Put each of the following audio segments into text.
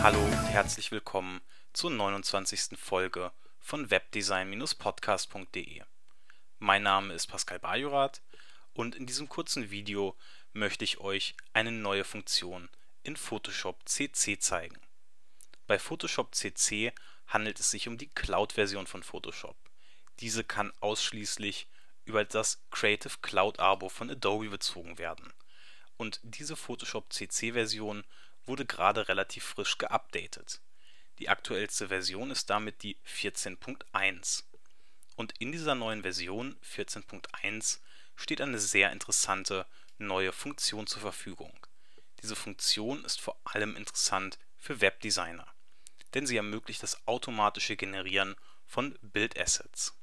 Hallo und herzlich willkommen zur 29. Folge von webdesign-podcast.de. Mein Name ist Pascal Bajorath und in diesem kurzen Video möchte ich euch eine neue Funktion in Photoshop CC zeigen. Bei Photoshop CC handelt es sich um die Cloud-Version von Photoshop. Diese kann ausschließlich über das Creative Cloud Abo von Adobe bezogen werden. Und diese Photoshop CC-Version wurde gerade relativ frisch geupdatet. Die aktuellste Version ist damit die 14.1. Und in dieser neuen Version 14.1 steht eine sehr interessante neue Funktion zur Verfügung. Diese Funktion ist vor allem interessant für Webdesigner, denn sie ermöglicht das automatische Generieren von Bildassets.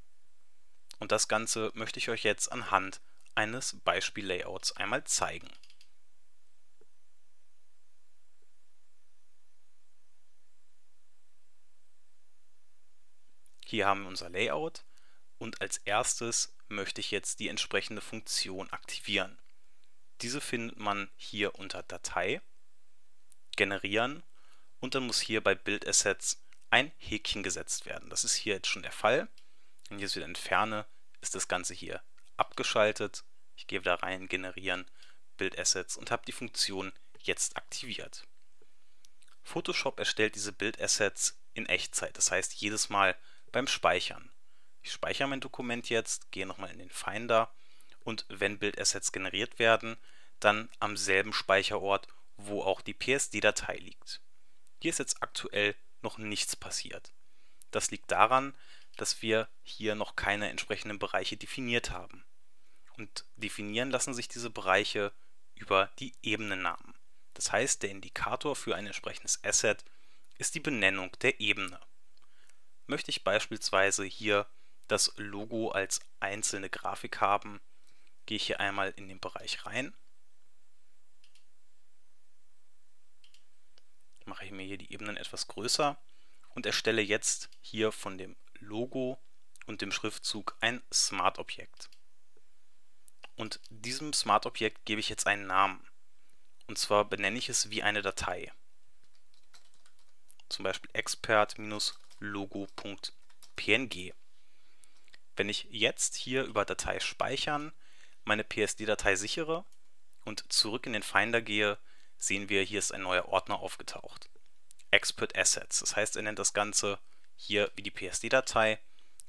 Und das Ganze möchte ich euch jetzt anhand eines Beispiellayouts einmal zeigen. Hier haben wir unser Layout und als erstes möchte ich jetzt die entsprechende Funktion aktivieren. Diese findet man hier unter Datei, Generieren und dann muss hier bei Bildassets ein Häkchen gesetzt werden. Das ist hier jetzt schon der Fall. Wenn ich es wieder entferne, ist das Ganze hier abgeschaltet. Ich gehe wieder rein, Generieren, Bildassets und habe die Funktion jetzt aktiviert. Photoshop erstellt diese Bildassets in Echtzeit, das heißt jedes Mal beim Speichern. Ich speichere mein Dokument jetzt, gehe nochmal in den Finder und wenn Bildassets generiert werden, dann am selben Speicherort, wo auch die PSD-Datei liegt. Hier ist jetzt aktuell noch nichts passiert. Das liegt daran, dass wir hier noch keine entsprechenden Bereiche definiert haben. Und definieren lassen sich diese Bereiche über die Ebenennamen. Das heißt, der Indikator für ein entsprechendes Asset ist die Benennung der Ebene. Möchte ich beispielsweise hier das Logo als einzelne Grafik haben, gehe ich hier einmal in den Bereich rein, mache ich mir hier die Ebenen etwas größer und erstelle jetzt hier von dem Logo und dem Schriftzug ein Smart-Objekt. Und diesem Smart-Objekt gebe ich jetzt einen Namen. Und zwar benenne ich es wie eine Datei. Zum Beispiel expert-logo.png. Wenn ich jetzt hier über Datei speichern meine PSD-Datei sichere und zurück in den Finder gehe, sehen wir, hier ist ein neuer Ordner aufgetaucht. Expert Assets, das heißt, er nennt das Ganze hier wie die PSD-Datei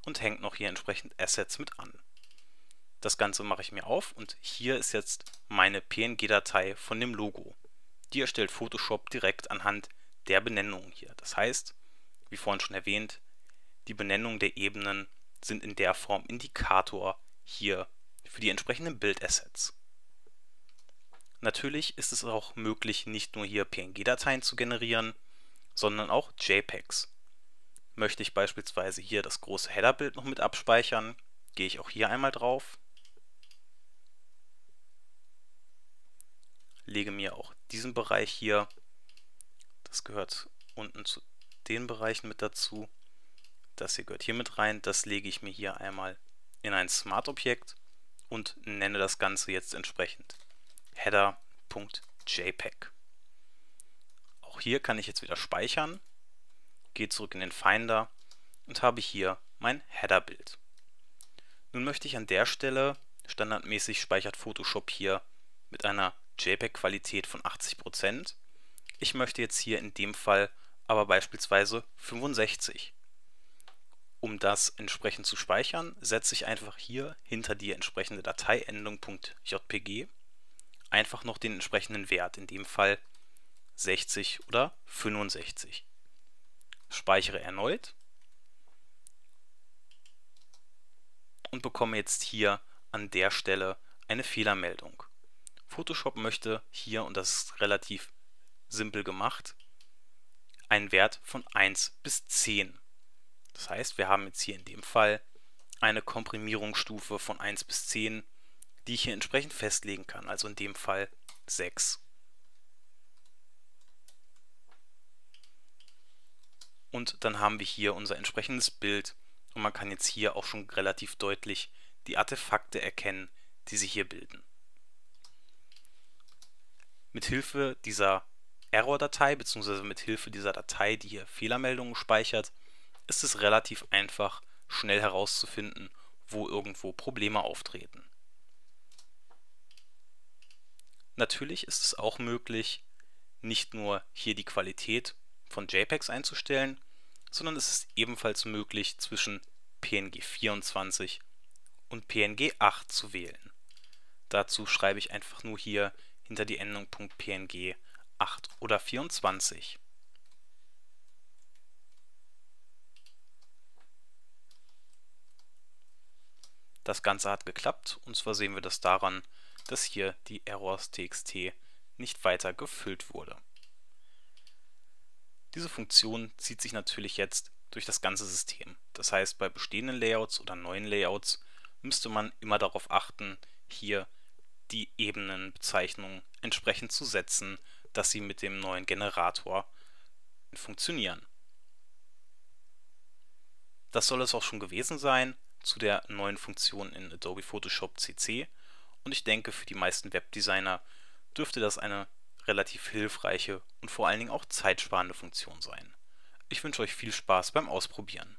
und hängt noch hier entsprechend Assets mit an. Das Ganze mache ich mir auf und hier ist jetzt meine PNG-Datei von dem Logo. Die erstellt Photoshop direkt anhand der Benennung hier. Das heißt, wie vorhin schon erwähnt, die Benennung der Ebenen sind in der Form Indikator hier für die entsprechenden Bildassets. Natürlich ist es auch möglich, nicht nur hier PNG-Dateien zu generieren, sondern auch JPEGs. Möchte ich beispielsweise hier das große Header-Bild noch mit abspeichern, gehe ich auch hier einmal drauf, lege mir auch diesen Bereich hier, das gehört unten zu den Bereichen mit dazu, das hier gehört hier mit rein, das lege ich mir hier einmal in ein Smart-Objekt und nenne das Ganze jetzt entsprechend header.jpg. Auch hier kann ich jetzt wieder speichern, gehe zurück in den Finder und habe hier mein Header-Bild. Nun möchte ich an der Stelle, standardmäßig speichert Photoshop hier mit einer JPEG-Qualität von 80%. Ich möchte jetzt hier in dem Fall aber beispielsweise 65. Um das entsprechend zu speichern, setze ich einfach hier hinter die entsprechende Dateiendung .jpg einfach noch den entsprechenden Wert, in dem Fall 60 oder 65. Speichere erneut und bekomme jetzt hier an der Stelle eine Fehlermeldung. Photoshop möchte hier, und das ist relativ simpel gemacht, einen Wert von 1 bis 10. Das heißt, wir haben jetzt hier in dem Fall eine Komprimierungsstufe von 1 bis 10 die ich hier entsprechend festlegen kann, also in dem Fall 6. Und dann haben wir hier unser entsprechendes Bild und man kann jetzt hier auch schon relativ deutlich die Artefakte erkennen, die sich hier bilden. Mithilfe dieser Error-Datei bzw. mit Hilfe dieser Datei, die hier Fehlermeldungen speichert, ist es relativ einfach, schnell herauszufinden, wo irgendwo Probleme auftreten. Natürlich ist es auch möglich, nicht nur hier die Qualität von JPEGs einzustellen, sondern es ist ebenfalls möglich zwischen PNG 24 und PNG 8 zu wählen. Dazu schreibe ich einfach nur hier hinter die Endung .png 8 oder 24. Das Ganze hat geklappt und zwar sehen wir das daran, dass hier die errors.txt nicht weiter gefüllt wurde. Diese Funktion zieht sich natürlich jetzt durch das ganze System. Das heißt, bei bestehenden Layouts oder neuen Layouts müsste man immer darauf achten, hier die Ebenenbezeichnungen entsprechend zu setzen, dass sie mit dem neuen Generator funktionieren. Das soll es auch schon gewesen sein zu der neuen Funktion in Adobe Photoshop CC und ich denke, für die meisten Webdesigner dürfte das eine relativ hilfreiche und vor allen Dingen auch zeitsparende Funktion sein. Ich wünsche euch viel Spaß beim Ausprobieren.